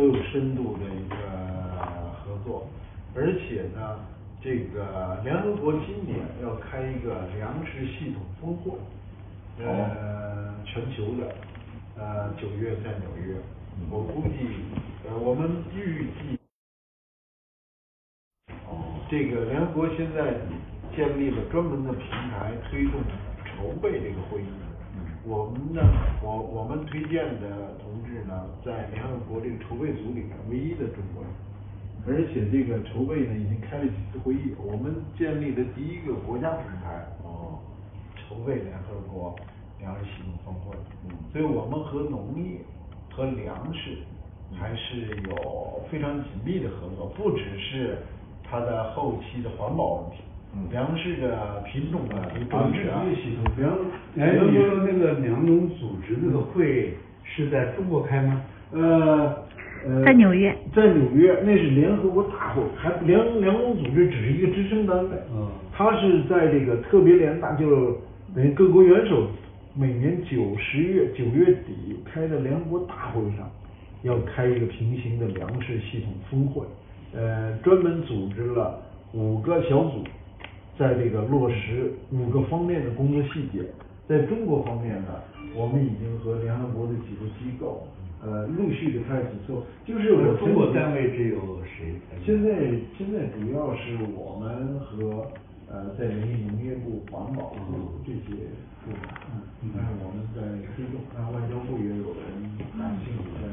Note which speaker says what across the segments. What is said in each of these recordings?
Speaker 1: 都有深度的一个合作，而且呢，这个联合国今年要开一个粮食系统峰会，呃，全球的，呃，九月在纽约，我估计，呃，我们预计。这个联合国现在建立了专门的平台，推动筹备这个会议。我们呢，我我们推荐的同志呢，在联合国这个筹备组里面唯一的中国人，而且这个筹备呢已经开了几次会议，我们建立的第一个国家平台，哦，筹备联合国粮食系统峰会。嗯，所以我们和农业和粮食还是有非常紧密的合作，不只是。它的后期的环保问题，粮食的品种的
Speaker 2: 种植系统，粮，哎，你说那个粮农组织那个会是在中国开吗？
Speaker 1: 呃
Speaker 3: 呃，在纽约，
Speaker 1: 在纽约，那是联合国大会，还粮粮农组织只是一个支撑单位，嗯，它是在这个特别联大，就等于各国元首每年九十月九月底开的联合国大会上，要开一个平行的粮食系统峰会。呃，专门组织了五个小组，在这个落实五个方面的工作细节。在中国方面呢，我们已经和联合国的几个机构，呃，陆续的开始做。就是我
Speaker 2: 中国单位只有谁？
Speaker 1: 现在现在主要是我们和呃，在农业部、环保部这些部门，嗯，但是我们在推动，那外交部也有人感兴趣在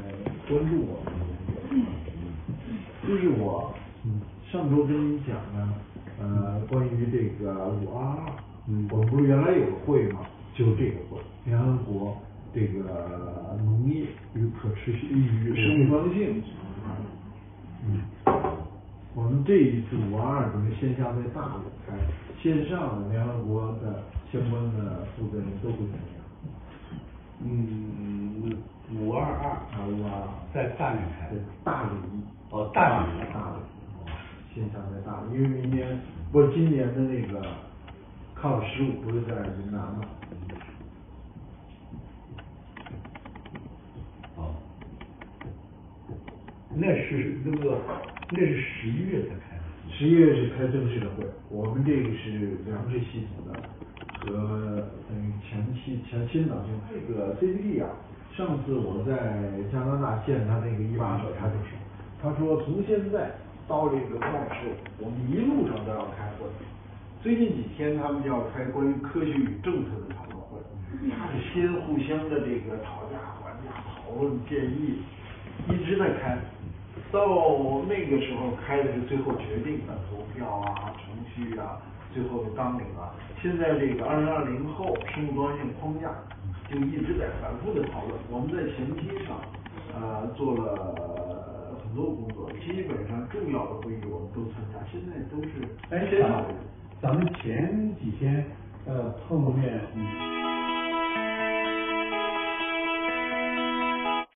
Speaker 1: 关注我们的工作。就是我上周跟你讲呢，个五二二，我们不是原来有个会吗？就这个会，联合国这个农业与可持续与生物多样性。嗯，我们这一次五二二等于线下在大陆开，线上联合国的相关的负责人都会参加。
Speaker 2: 嗯，五二二
Speaker 1: 啊，五二二
Speaker 2: 在大连开，
Speaker 1: 大理。
Speaker 2: 哦，大理，
Speaker 1: 大理，线下在大理，因为明年不是今年的那个 COP 十五不是在云南吗？
Speaker 2: 哦，那是那个那是十一月才开的，
Speaker 1: 十一月是开正式的会，我们这个是粮食系统的和等于前期前先导性这个 CBD 啊，上次我在加拿大见他那个一把手，他就说。他说：“从现在到这个末世，我们一路上都要开会。最近几天他们就要开关于科学与政策的讨论会，他是先互相的这个讨价还价、讨论建议，一直在开。到那个时候开的是最后决定的投票啊、程序啊、最后的纲领啊。现在这个二零二零后生物多样性框架就一直在反复的讨论。我们在前期上呃做了。”的会议我们都参加，现在都是
Speaker 2: 哎，咱们咱们前几天呃碰面。